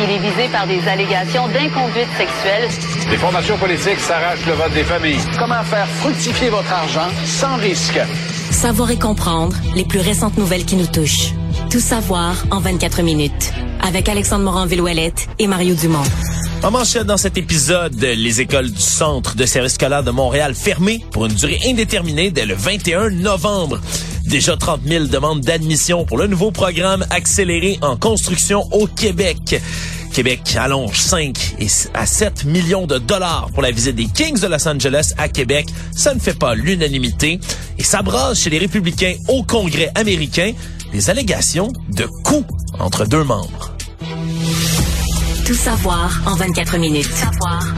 Il est visé par des allégations d'inconduite sexuelle. Les formations politiques s'arrachent le vote des familles. Comment faire fructifier votre argent sans risque? Savoir et comprendre les plus récentes nouvelles qui nous touchent. Tout savoir en 24 minutes. Avec Alexandre Morin-Villouellette et Mario Dumont. En manchette dans cet épisode, les écoles du Centre de service scolaire de Montréal fermées pour une durée indéterminée dès le 21 novembre. Déjà 30 000 demandes d'admission pour le nouveau programme accéléré en construction au Québec. Québec allonge 5 et à 7 millions de dollars pour la visite des Kings de Los Angeles à Québec. Ça ne fait pas l'unanimité et ça chez les républicains au Congrès américain des allégations de coups entre deux membres. Tout savoir en 24 minutes. Tout savoir en 24 minutes.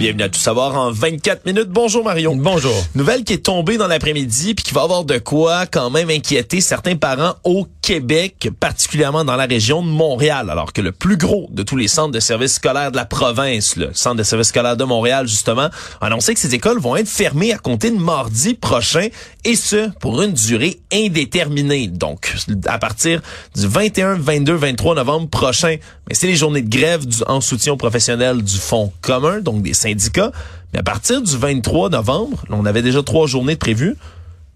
Bienvenue à Tout savoir en 24 minutes. Bonjour Marion. Bonjour. Nouvelle qui est tombée dans l'après-midi puis qui va avoir de quoi quand même inquiéter certains parents au Québec, particulièrement dans la région de Montréal, alors que le plus gros de tous les centres de services scolaires de la province, le centre de services scolaires de Montréal justement, a annoncé que ces écoles vont être fermées à compter de mardi prochain et ce pour une durée indéterminée. Donc à partir du 21, 22, 23 novembre prochain, mais c'est les journées de grève du, en soutien aux professionnels du Fonds commun, donc des syndicats. Mais à partir du 23 novembre, là, on avait déjà trois journées de prévues.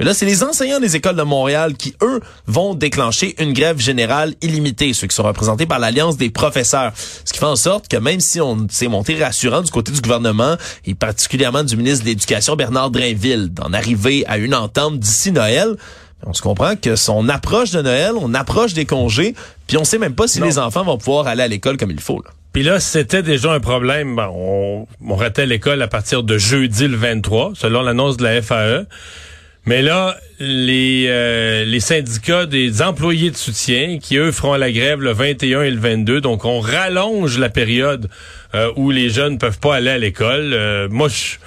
Mais là, c'est les enseignants des écoles de Montréal qui, eux, vont déclencher une grève générale illimitée, ceux qui sont représentés par l'Alliance des professeurs. Ce qui fait en sorte que même si on s'est monté rassurant du côté du gouvernement, et particulièrement du ministre de l'Éducation, Bernard Drainville, d'en arriver à une entente d'ici Noël, on se comprend que son approche de Noël, on approche des congés, puis on sait même pas si Non. les enfants vont pouvoir aller à l'école comme il faut. Là. Puis là, c'était déjà un problème. Bon, on, on ratait l'école à partir de jeudi le 23, selon l'annonce de la FAE. Mais là, les, euh, les syndicats des employés de soutien, qui eux feront la grève le 21 et le 22, donc on rallonge la période euh, où les jeunes peuvent pas aller à l'école. Euh, moi, je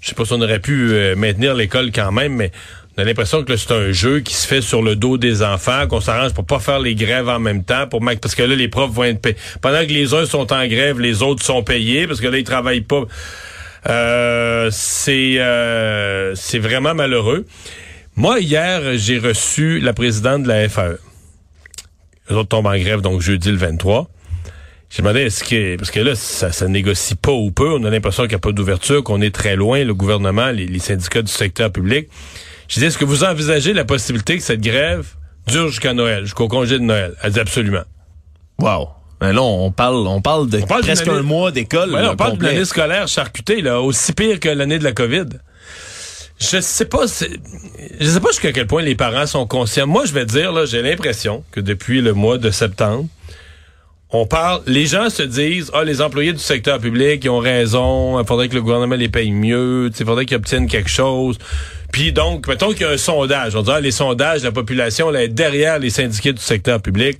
je sais pas si on aurait pu euh, maintenir l'école quand même, mais on a l'impression que c'est un jeu qui se fait sur le dos des enfants, qu'on s'arrange pour pas faire les grèves en même temps, pour parce que là, les profs vont être payés. Pendant que les uns sont en grève, les autres sont payés, parce que là, ils travaillent pas. Euh, c'est euh, c'est vraiment malheureux. Moi, hier, j'ai reçu la présidente de la FAE. Les autres tombent en grève, donc jeudi le 23. J'ai demandé est-ce que parce que là ça, ça négocie pas ou peu, on a l'impression qu'il n'y a pas d'ouverture, qu'on est très loin, le gouvernement, les syndicats du secteur public. J'ai dit est-ce que vous envisagez la possibilité que cette grève dure jusqu'à Noël, jusqu'au congé de Noël? Elle dit absolument. Wow. Ben là, on parle, on parle de On parle presque année- un mois d'école. Ouais, on parle d'une complet. année scolaire charcutée là, aussi pire que l'année de la Covid. Je sais pas, je sais pas jusqu'à quel point les parents sont conscients. Moi, je vais te dire là, j'ai l'impression que depuis le mois de septembre, on parle, les gens se disent, ah, les employés du secteur public, ils ont raison, il faudrait que le gouvernement les paye mieux, il faudrait qu'ils obtiennent quelque chose. Puis donc, mettons qu'il y a un sondage, on dit, ah, les sondages, la population, là, est derrière les syndiqués du secteur public.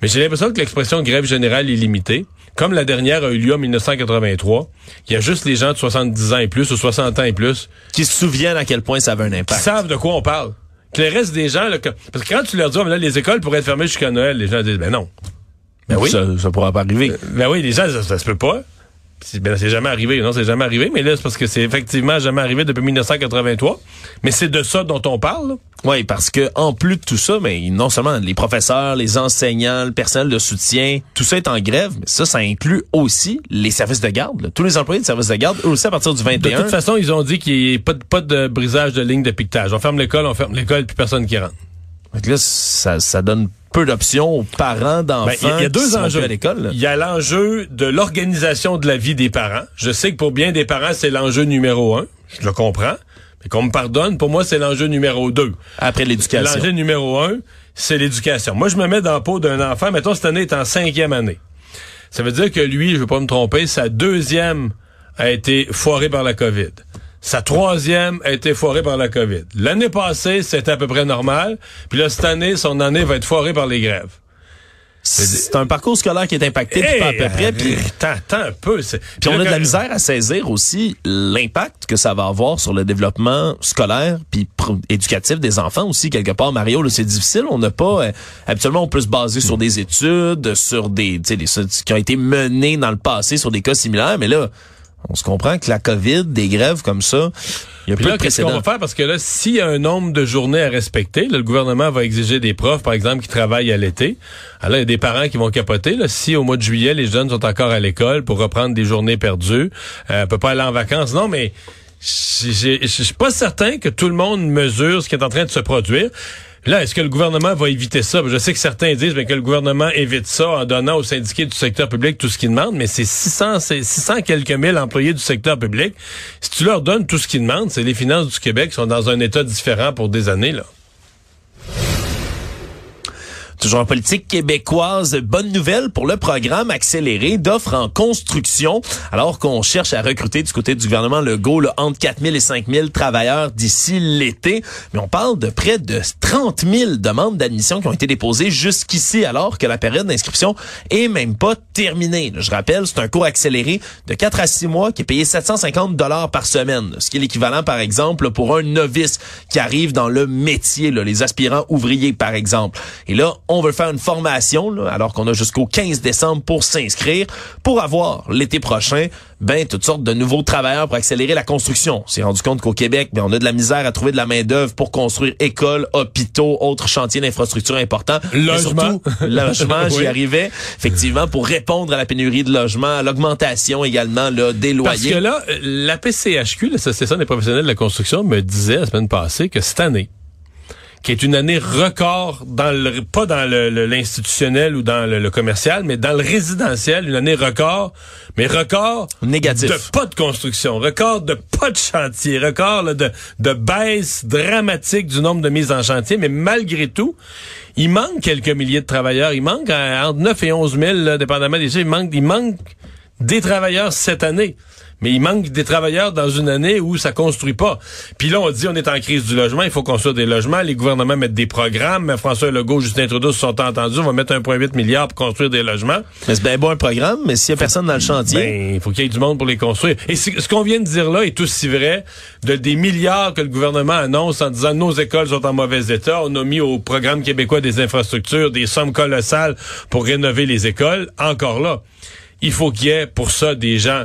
Mais j'ai l'impression que l'expression grève générale est limitée. Comme la dernière a eu lieu en 1983, il y a juste les gens de 70 ans et plus ou 60 ans et plus Qui se souviennent à quel point ça avait un qui impact. savent de quoi on parle. Que le reste des gens, là, que- parce que quand tu leur dis, Ah, mais là, les écoles pourraient être fermées jusqu'à Noël, les gens disent, ben non. Ben oui. Ça, ça pourra pas arriver. Ben oui, les gens, ça, ça se peut pas. Ben, c'est jamais arrivé. Non, c'est jamais arrivé. Mais là, c'est parce que c'est effectivement jamais arrivé depuis 1983. Mais c'est de ça dont on parle. Oui, parce que en plus de tout ça, mais non seulement les professeurs, les enseignants, le personnel de soutien, tout ça est en grève, mais ça, ça inclut aussi les services de garde. là. Tous les employés de services de garde, eux aussi à partir du De 21. toute façon, ils ont dit qu'il n'y ait pas de, pas de brisage de ligne de piquetage. On ferme l'école, on ferme l'école, puis personne qui rentre. Fait que là, ça, ça donne peu d'options aux parents d'enfants Ben, il y a- il y a qui deux enjeux. à l'école. Il y a l'enjeu de l'organisation de la vie des parents. Je sais que pour bien des parents, c'est l'enjeu numéro un. Je le comprends. Qu'on me pardonne, pour moi, c'est l'enjeu numéro deux. Après l'éducation. L'enjeu numéro un, c'est l'éducation. Moi, je me mets dans la peau d'un enfant, mettons, cette année est en cinquième année. Ça veut dire que lui, je veux pas me tromper, sa deuxième a été foirée par la COVID. Sa troisième a été foirée par la COVID. L'année passée, c'était à peu près normal. Puis là, cette année, son année va être foirée par les grèves. C'est un parcours scolaire qui est impacté Hey, pas à peu près. Puis, Attends, un peu. puis on a de la misère à saisir aussi l'impact que ça va avoir sur le développement scolaire puis éducatif des enfants aussi quelque part. Mario, là, c'est difficile. On n'a pas euh, habituellement on peut se baser sur des études, sur des, tu sais, des qui ont été menées dans le passé sur des cas similaires, mais là. On se comprend que la COVID, des grèves comme ça, il y a Puis peu là, de qu'est-ce qu'on va faire? Parce que là, s'il y a un nombre de journées à respecter, là, le gouvernement va exiger des profs, par exemple, qui travaillent à l'été. Alors, il y a des parents qui vont capoter. Là, si au mois de juillet, les jeunes sont encore à l'école pour reprendre des journées perdues, euh, on peut pas aller en vacances. Non, mais je suis pas certain que tout le monde mesure ce qui est en train de se produire. Là, est-ce que le gouvernement va éviter ça? Je sais que certains disent que le gouvernement évite ça en donnant aux syndiqués du secteur public tout ce qu'ils demandent, mais c'est 600, c'est 600 quelques mille employés du secteur public. Si tu leur donnes tout ce qu'ils demandent, c'est les finances du Québec sont dans un état différent pour des années, là. Toujours en politique québécoise, bonne nouvelle pour le programme accéléré d'offres en construction, alors qu'on cherche à recruter du côté du gouvernement Legault là, entre 4 000 et 5 000 travailleurs d'ici l'été. Mais on parle de près de 30 000 demandes d'admission qui ont été déposées jusqu'ici, alors que la période d'inscription est même pas terminée. Je rappelle, c'est un cours accéléré de 4 à 6 mois qui est payé 750 dollars par semaine, ce qui est l'équivalent, par exemple, pour un novice qui arrive dans le métier, là, les aspirants ouvriers, par exemple. Et là, on veut faire une formation, là, alors qu'on a jusqu'au 15 décembre pour s'inscrire, pour avoir l'été prochain, ben, toutes sortes de nouveaux travailleurs pour accélérer la construction. On s'est rendu compte qu'au Québec, ben, on a de la misère à trouver de la main-d'œuvre pour construire écoles, hôpitaux, autres chantiers d'infrastructure importants. Logement. surtout, logement, j'y arrivais. Effectivement, pour répondre à la pénurie de logements, à l'augmentation également, là, des Parce loyers. que là, euh, la PCHQ, l'Association des professionnels de la construction, me disait la semaine passée que cette année, qui est une année record dans le pas dans le- le- l'institutionnel ou dans le, le commercial, mais dans le résidentiel, une année record, mais record Négatif. de pas de construction, record de pas de chantier, record là, de, de baisse dramatique du nombre de mises en chantier, mais malgré tout, il manque quelques milliers de travailleurs, il manque euh, entre 9 et 11 000, là, dépendamment des chiffres, il manque, il manque des travailleurs cette année. Mais il manque des travailleurs dans une année où ça construit pas. Puis là, on dit on est en crise du logement, il faut construire des logements. Les gouvernements mettent des programmes. François Legault, Justin Trudeau se sont entendus. On va mettre 1,8 milliard pour construire des logements. Mais c'est bien bon un programme, mais s'il y a personne dans le chantier. Ben, il faut qu'il y ait du monde pour les construire. Et ce qu'on vient de dire là est aussi vrai de des milliards que le gouvernement annonce en disant nos écoles sont en mauvais état. On a mis au programme québécois des infrastructures des sommes colossales pour rénover les écoles. Encore là, il faut qu'il y ait pour ça des gens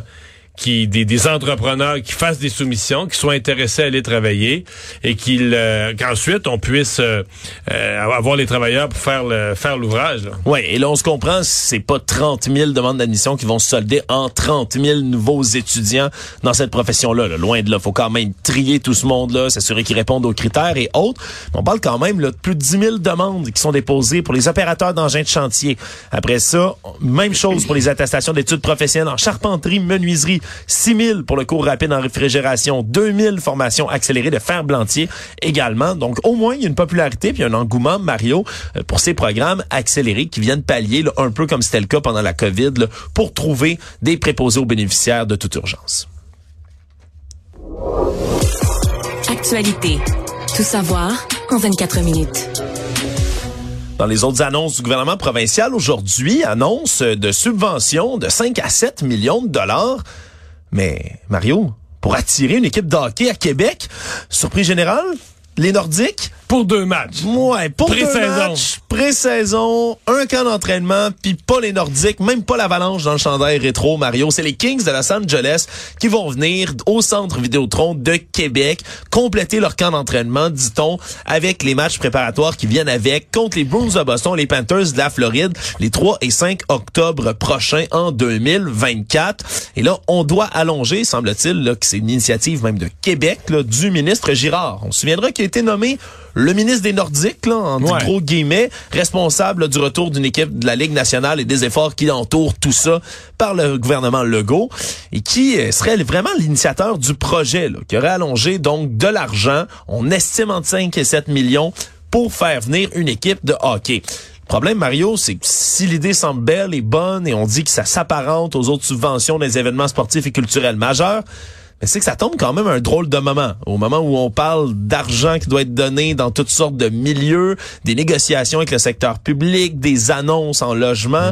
qui des, des entrepreneurs qui fassent des soumissions, qui soient intéressés à aller travailler et qu'ils euh, qu'ensuite on puisse euh, euh, avoir les travailleurs pour faire le, faire l'ouvrage. Ouais, et là, on se comprend, c'est pas 30 000 demandes d'admission qui vont se solder en 30 000 nouveaux étudiants dans cette profession-là. là. Loin de là, faut quand même trier tout ce monde-là, s'assurer qu'ils répondent aux critères et autres. On parle quand même là, de plus de 10 000 demandes qui sont déposées pour les opérateurs d'engins de chantier. Après ça, même chose pour les attestations d'études professionnelles en charpenterie, menuiserie, 6 000 pour le cours rapide en réfrigération, 2 000 formations accélérées de fer-blantier également. Donc, au moins, il y a une popularité puis un engouement, Mario, euh, pour ces programmes accélérés qui viennent pallier, là, un peu comme c'était le cas pendant la COVID, là, pour trouver des préposés aux bénéficiaires de toute urgence. Actualité. Tout savoir en 24 minutes. Dans les autres annonces du gouvernement provincial aujourd'hui, annonce de subventions de 5 à 7 millions de dollars. Mais Mario, pour attirer une équipe de à Québec, surprise générale, les Nordiques, Pour deux matchs. Ouais, pour deux Pré-saison. matchs, pré-saison, un camp d'entraînement, puis pas les Nordiques, même pas l'Avalanche dans le chandail rétro, Mario. C'est les Kings de Los Angeles qui vont venir au Centre Vidéotron de Québec compléter leur camp d'entraînement, dit-on, avec les matchs préparatoires qui viennent avec contre les Bruins de Boston, les Panthers de la Floride, les 3 et 5 octobre prochains en 2024. Et là, on doit allonger, semble-t-il, là, que c'est une initiative même de Québec, là, du ministre Girard. On se souviendra qu'il a été nommé le ministre des Nordiques, là, en Ouais. gros guillemets, responsable là, du retour d'une équipe de la Ligue nationale et des efforts qui entourent tout ça par le gouvernement Legault, et qui euh, serait vraiment l'initiateur du projet, là, qui aurait allongé donc de l'argent, on estime entre 5 et 7 millions, pour faire venir une équipe de hockey. Le problème, Mario, c'est que si l'idée semble belle et bonne et on dit que ça s'apparente aux autres subventions des événements sportifs et culturels majeurs, c'est que ça tombe quand même un drôle de moment. Au moment où on parle d'argent qui doit être donné dans toutes sortes de milieux, des négociations avec le secteur public, des annonces en logement.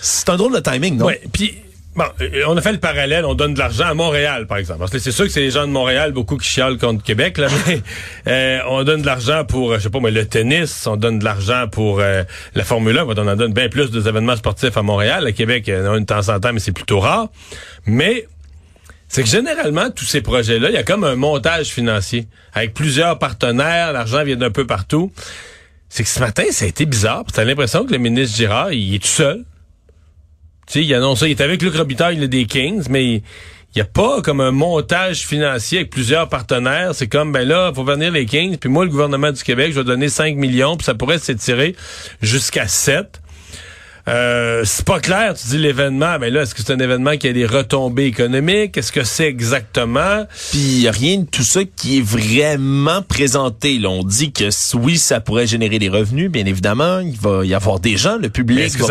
C'est un drôle de timing, non? Ouais, puis bon, euh, on a fait le parallèle, on donne de l'argent à Montréal, par exemple. Parce que c'est sûr que c'est les gens de Montréal, beaucoup qui chialent contre Québec, là, mais euh, on donne de l'argent pour, euh, je sais pas moi, le tennis, on donne de l'argent pour euh, la Formule 1, on en donne bien plus des événements sportifs à Montréal. À Québec, en a une de temps en temps, mais c'est plutôt rare. Mais c'est que généralement, tous ces projets-là, il y a comme un montage financier avec plusieurs partenaires, l'argent vient d'un peu partout. C'est que ce matin, ça a été bizarre. Tu as l'impression que le ministre Girard, il est tout seul. Tu sais, il annonce ça, il est avec Luc Robitaille, il est des Kings, mais il n'y a pas comme un montage financier avec plusieurs partenaires. C'est comme, ben là, faut venir les Kings, puis moi, le gouvernement du Québec, je vais donner 5 millions, puis ça pourrait s'étirer jusqu'à 7. Euh, c'est pas clair, tu dis l'événement, mais là, est-ce que c'est un événement qui a des retombées économiques? Est-ce que c'est exactement? Puis il y a rien de tout ça qui est vraiment présenté. Là, on dit que oui, ça pourrait générer des revenus, bien évidemment. Il va y avoir des gens, le public Est-ce que,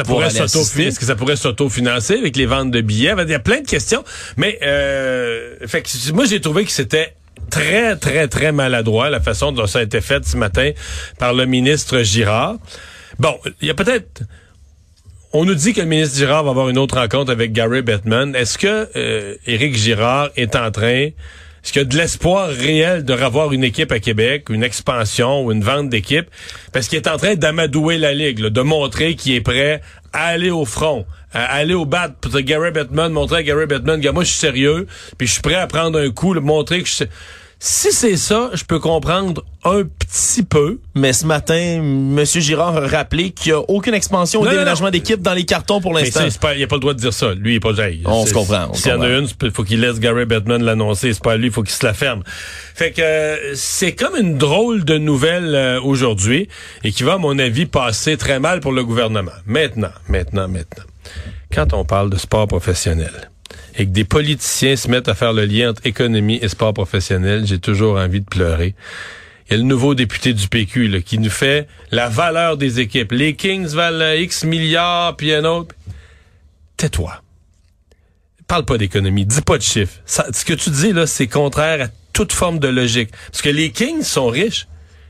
est-ce que ça pourrait s'autofinancer avec les ventes de billets? Il y a plein de questions. Mais euh, fait que, moi, j'ai trouvé que c'était très, très, très maladroit la façon dont ça a été fait ce matin par le ministre Girard. Bon, il y a peut-être... On nous dit que le ministre Girard va avoir une autre rencontre avec Gary Bettman. Est-ce que euh, Éric Girard est en train... Est-ce qu'il y a de l'espoir réel de revoir une équipe à Québec, une expansion ou une vente d'équipe? Parce qu'il est en train d'amadouer la Ligue, de montrer qu'il est prêt à aller au front, à aller au bat. Pour Gary Bettman, montrer à Gary Bettman, gars, moi je suis sérieux, puis je suis prêt à prendre un coup, le montrer que je sais... Si c'est ça, je peux comprendre un petit peu. Mais ce matin, M. Girard a rappelé qu'il n'y a aucune expansion Non, non, déménagement d'équipe dans les cartons pour l'instant. il a pas le droit de dire ça. Lui, il est pas hey, On se comprend, S'il y en a une, il faut qu'il laisse Gary Bettman l'annoncer. C'est pas à lui, il faut qu'il se la ferme. Fait que euh, c'est comme une drôle de nouvelle euh, aujourd'hui et qui va, à mon avis, passer très mal pour le gouvernement. Maintenant, maintenant, maintenant. Quand on parle de sport professionnel et que des politiciens se mettent à faire le lien entre économie et sport professionnel, j'ai toujours envie de pleurer. Il y a le nouveau député du PQ là, qui nous fait la valeur des équipes. Les Kings valent X milliards, puis un autre. Tais-toi. Parle pas d'économie, dis pas de chiffres. Ce que tu dis là, c'est contraire à toute forme de logique. Parce que les Kings sont riches,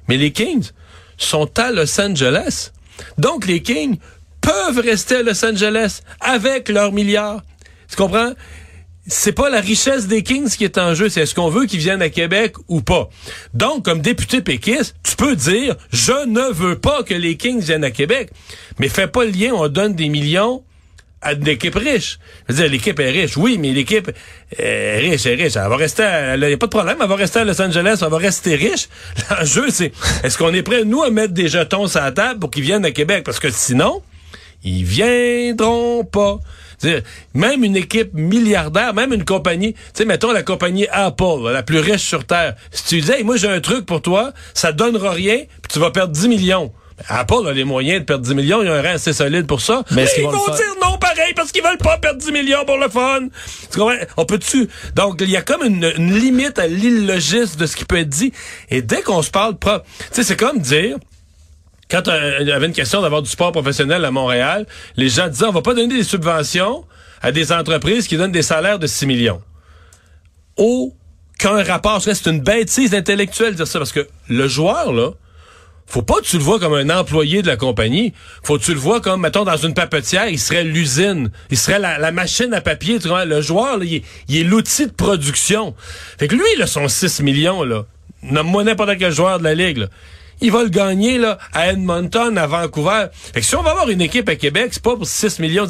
mais les Kings sont à Los Angeles. Donc les Kings peuvent rester à Los Angeles avec leurs milliards. Tu comprends? c'est pas la richesse des Kings qui est en jeu, c'est est-ce qu'on veut qu'ils viennent à Québec ou pas. Donc, comme député péquiste, tu peux dire, je ne veux pas que les Kings viennent à Québec, mais fais pas le lien, on donne des millions à une équipe riche. Je veux dire, l'équipe est riche, oui, mais l'équipe est riche, est riche. Elle va rester, n'y a pas de problème, elle va rester à Los Angeles, elle va rester riche. L'enjeu, c'est, est-ce qu'on est prêt, nous, à mettre des jetons sur la table pour qu'ils viennent à Québec? Parce que sinon, ils viendront pas. Même une équipe milliardaire, même une compagnie, tu sais, mettons la compagnie Apple, la plus riche sur Terre. Si tu disais, hey, moi j'ai un truc pour toi, ça donnera rien, puis tu vas perdre 10 millions. Apple a les moyens de perdre 10 millions, ils ont un rang assez solide pour ça. Mais ils vont dire non pareil parce qu'ils veulent pas perdre 10 millions pour le fun. Tu comprends? On peut-tu? Donc, il y a comme une, une limite à l'illogisme de ce qui peut être dit. Et dès qu'on se parle propre, tu sais, c'est comme dire, quand euh, il y avait une question d'avoir du sport professionnel à Montréal, les gens disaient on va pas donner des subventions à des entreprises qui donnent des salaires de 6 millions. Aucun rapport. C'est une bêtise intellectuelle de dire ça parce que le joueur, là, faut pas que tu le vois comme un employé de la compagnie. Faut que tu le vois comme, mettons, dans une papetière, il serait l'usine. Il serait la, machine à papier. Tu comprends? Le joueur, là, il, est- il est l'outil de production. Fait que lui, là, son 6 millions, là, nomme-moi n'importe quel joueur de la Ligue, là. Il va le gagner là, à Edmonton, à Vancouver. Fait que si on va avoir une équipe à Québec, c'est pas pour 6 millions.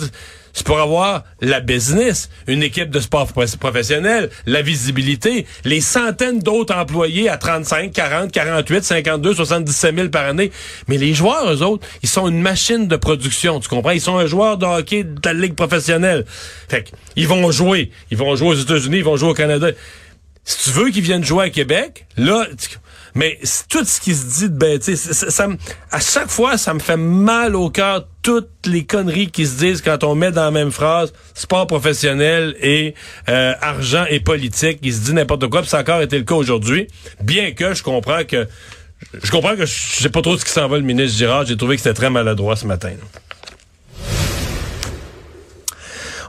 C'est pour avoir la business, une équipe de sport pro- professionnel, la visibilité, les centaines d'autres employés à 35, 40, 48, 52, 77 000 par année. Mais les joueurs, eux autres, ils sont une machine de production, tu comprends? Ils sont un joueur de hockey de la ligue professionnelle. Fait que, ils vont jouer. Ils vont jouer aux États-Unis, ils vont jouer au Canada. Si tu veux qu'ils viennent jouer à Québec, là, tu- Mais tout ce qui se dit de ben, tu sais, ça, à chaque fois, ça me fait mal au cœur toutes les conneries qui se disent quand on met dans la même phrase sport professionnel et euh, argent et politique. Il se dit n'importe quoi, puis ça a encore été le cas aujourd'hui. Bien que je comprends que je comprends que je sais pas trop ce qui s'en va le ministre Girard. J'ai trouvé que c'était très maladroit ce matin.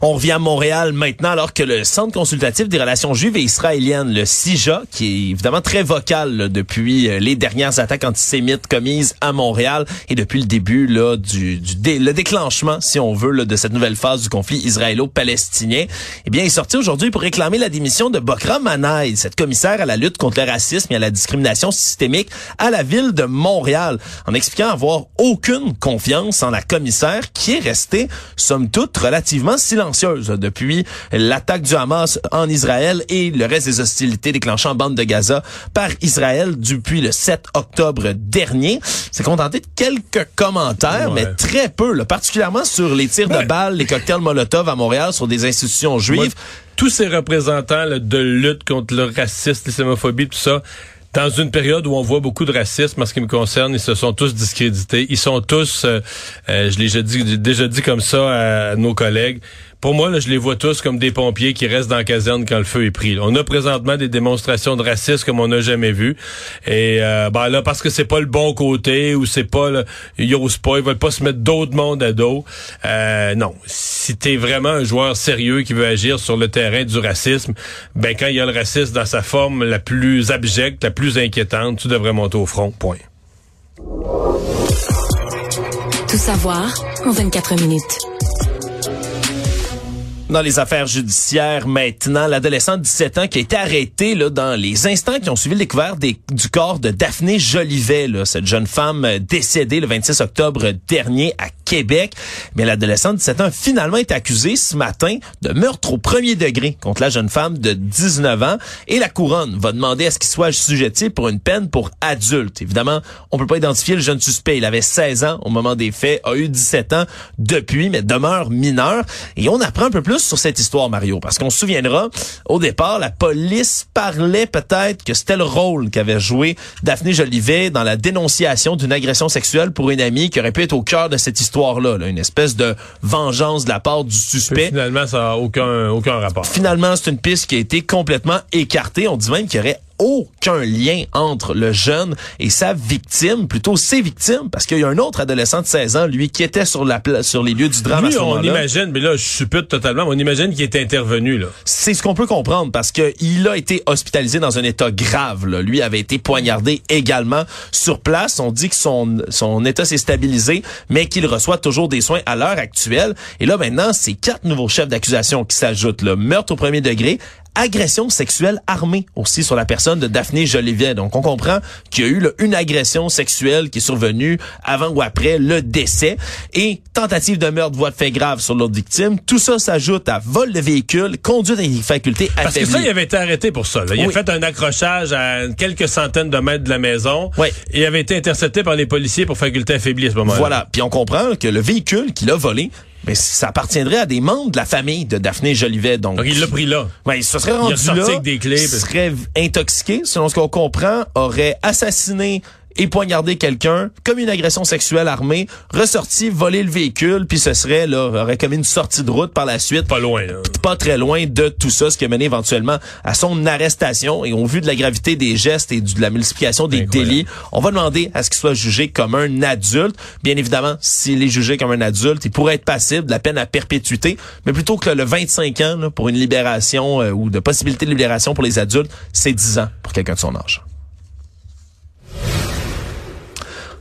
On revient à Montréal maintenant alors que le Centre consultatif des relations juives et israéliennes, le CIJA, qui est évidemment très vocal là, depuis euh, les dernières attaques antisémites commises à Montréal et depuis le début là, du, du le déclenchement, si on veut, là, de cette nouvelle phase du conflit israélo-palestinien, eh bien, est sorti aujourd'hui pour réclamer la démission de Bokra Manaï, cette commissaire à la lutte contre le racisme et à la discrimination systémique à la ville de Montréal, en expliquant avoir aucune confiance en la commissaire qui est restée, somme toute, relativement silencieuse depuis l'attaque du Hamas en Israël et le reste des hostilités déclenchées en bande de Gaza par Israël depuis le 7 octobre dernier. C'est contenté de quelques commentaires, Ouais. mais très peu, là, particulièrement sur les tirs de balles, les cocktails Molotov à Montréal sur des institutions juives. Tous ces représentants là, de lutte contre le racisme, l'islamophobie, tout ça, dans une période où on voit beaucoup de racisme, en ce qui me concerne, ils se sont tous discrédités. Ils sont tous, euh, euh, je l'ai déjà dit, déjà dit comme ça à nos collègues. Pour moi, je les vois tous comme des pompiers qui restent dans la caserne quand le feu est pris. On a présentement des démonstrations de racisme comme on n'a jamais vu. Et euh, ben là, parce que c'est pas le bon côté ou c'est pas le, ils osent pas, ils veulent pas se mettre d'autres mondes à dos. Euh, non, si t'es vraiment un joueur sérieux qui veut agir sur le terrain du racisme, ben quand il y a le racisme dans sa forme la plus abjecte, la plus inquiétante, tu devrais monter au front. Point. Tout savoir en 24 minutes. Dans les affaires judiciaires maintenant, l'adolescent de 17 ans qui a été arrêté là, dans les instants qui ont suivi le découvert du corps de Daphné Jolivet, là, cette jeune femme euh, décédée le 26 octobre dernier à Québec. Mais l'adolescent de 17 ans a finalement été accusé ce matin de meurtre au premier degré contre la jeune femme de 19 ans. Et la couronne va demander à ce qu'il soit assujetti pour une peine pour adulte. Évidemment, on peut pas identifier le jeune suspect. Il avait 16 ans au moment des faits, a eu 17 ans depuis, mais demeure mineur. Et on apprend un peu plus sur cette histoire, Mario, parce qu'on se souviendra, au départ, la police parlait peut-être que c'était le rôle qu'avait joué Daphné Jolivet dans la dénonciation d'une agression sexuelle pour une amie qui aurait pu être au cœur de cette histoire-là, là, une espèce de vengeance de la part du suspect. finalement, ça n'a aucun, aucun rapport. Finalement, c'est une piste qui a été complètement écartée. On dit même qu'il y aurait aucun lien entre le jeune et sa victime, plutôt ses victimes, parce qu'il y a un autre adolescent de 16 ans, lui, qui était sur la sur les lieux du drame à Lui, on imagine, mais là, je suppute totalement, on imagine qu'il est intervenu, là. C'est ce qu'on peut comprendre parce que il a été hospitalisé dans un état grave. Là. Lui avait été poignardé également sur place. On dit que son, son état s'est stabilisé, mais qu'il reçoit toujours des soins à l'heure actuelle. Et là maintenant, c'est quatre nouveaux chefs d'accusation qui s'ajoutent. Le meurtre au premier degré, agression sexuelle armée aussi sur la personne de Daphné Jolivet. Donc on comprend qu'il y a eu là, une agression sexuelle qui est survenue avant ou après le décès et tentative de meurtre, voie de fait grave sur l'autre victime. Tout ça s'ajoute à vol de véhicule, conduite avec des facultés Parce que affaiblies. ça, il avait été arrêté pour ça. là. Il a fait un accrochage à quelques centaines de mètres de la maison. Oui. Et il avait été intercepté par les policiers pour faculté affaiblie à ce moment-là. Voilà. Puis on comprend que le véhicule qu'il a volé, mais ça appartiendrait à des membres de la famille de Daphné Jolivet. Donc, Donc, il l'a pris là. Ouais, il se serait rendu ressorti là, avec des clés, serait intoxiqué, selon ce qu'on comprend, aurait assassiné et poignardé quelqu'un, comme une agression sexuelle armée, ressorti, volé le véhicule, puis ce serait là aurait commis une sortie de route par la suite, Pas loin, là. pas très loin de tout ça, ce qui a mené éventuellement à son arrestation. Et au vu de la gravité des gestes et de la multiplication des Incroyable. délits, on va demander à ce qu'il soit jugé comme un adulte. Bien évidemment, s'il est jugé comme un adulte, il pourrait être passible de la peine à perpétuité, mais plutôt que le 25 ans là, pour une libération euh, ou de possibilité de libération pour les adultes, c'est 10 ans pour quelqu'un de son âge.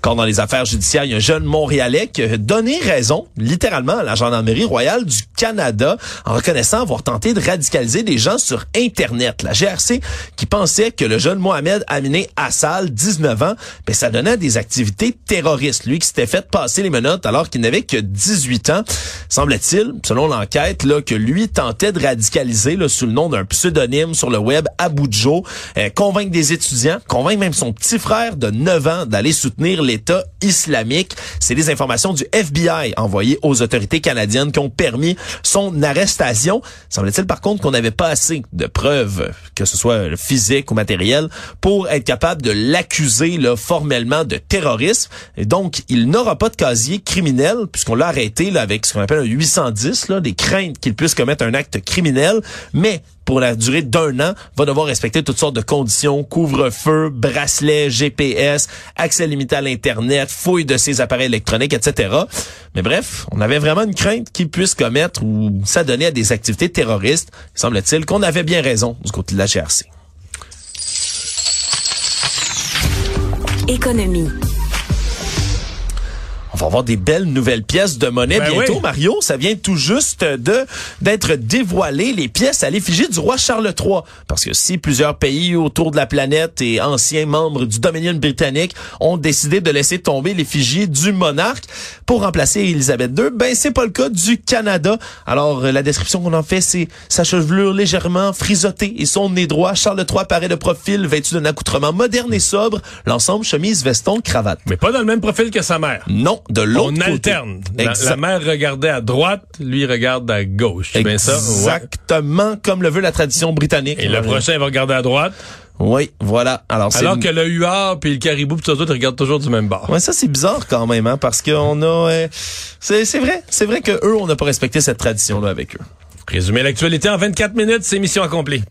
Encore dans les affaires judiciaires, il y a un jeune Montréalais qui a donné raison, littéralement, à la Gendarmerie royale du Canada en reconnaissant avoir tenté de radicaliser des gens sur Internet. La GRC qui pensait que le jeune Mohamed Aminé Assal, 19 ans, ben, ça donnait des activités terroristes. Lui qui s'était fait passer les menottes alors qu'il n'avait que 18 ans. Semble-t-il, selon l'enquête, là, que lui tentait de radicaliser là, sous le nom d'un pseudonyme sur le web Abujo, euh, convaincre des étudiants, convaincre même son petit frère de 9 ans d'aller soutenir les islamique. C'est des informations du FBI envoyées aux autorités canadiennes qui ont permis son arrestation. Semble-t-il par contre qu'on n'avait pas assez de preuves, que ce soit physique ou matériel, pour être capable de l'accuser formellement de terrorisme. Et donc, il n'aura pas de casier criminel, puisqu'on l'a arrêté là, avec ce qu'on appelle un 810, là, des craintes qu'il puisse commettre un acte criminel, mais pour la durée d'un an, va devoir respecter toutes sortes de conditions, couvre-feu, bracelet, GPS, accès limité à l'Internet, fouille de ses appareils électroniques, etc. Mais bref, on avait vraiment une crainte qu'il puisse commettre ou s'adonner à des activités terroristes. Il semble-t-il qu'on avait bien raison du côté de la GRC. Économie. On va avoir des belles nouvelles pièces de monnaie Ben bientôt, oui. Mario. Ça vient tout juste de d'être dévoilé les pièces à l'effigie du roi Charles III. Parce que si plusieurs pays autour de la planète et anciens membres du Dominion britannique ont décidé de laisser tomber l'effigie du monarque pour remplacer Élisabeth II, ben c'est pas le cas du Canada. Alors euh, la description qu'on en fait, c'est sa chevelure légèrement frisottée et son nez droit. Charles III apparaît de profil, vêtu d'un accoutrement moderne et sobre, l'ensemble chemise, veston, cravate. Mais pas dans le même profil que sa mère. Non, de l'autre On alterne. La, mère regardait à droite, lui regarde à gauche. Ça? Ouais. Exactement comme le veut la tradition britannique. Et le prochain va regarder à droite. Oui, voilà. Alors, c'est Alors que le huard puis le caribou puis tout ça, ils regardent toujours du même bord. Ouais, ça c'est bizarre quand même, hein, parce qu'on a, euh, c'est c'est vrai, c'est vrai que eux, on n'a pas respecté cette tradition là avec eux. Résumer l'actualité en 24 minutes, c'est mission accomplie.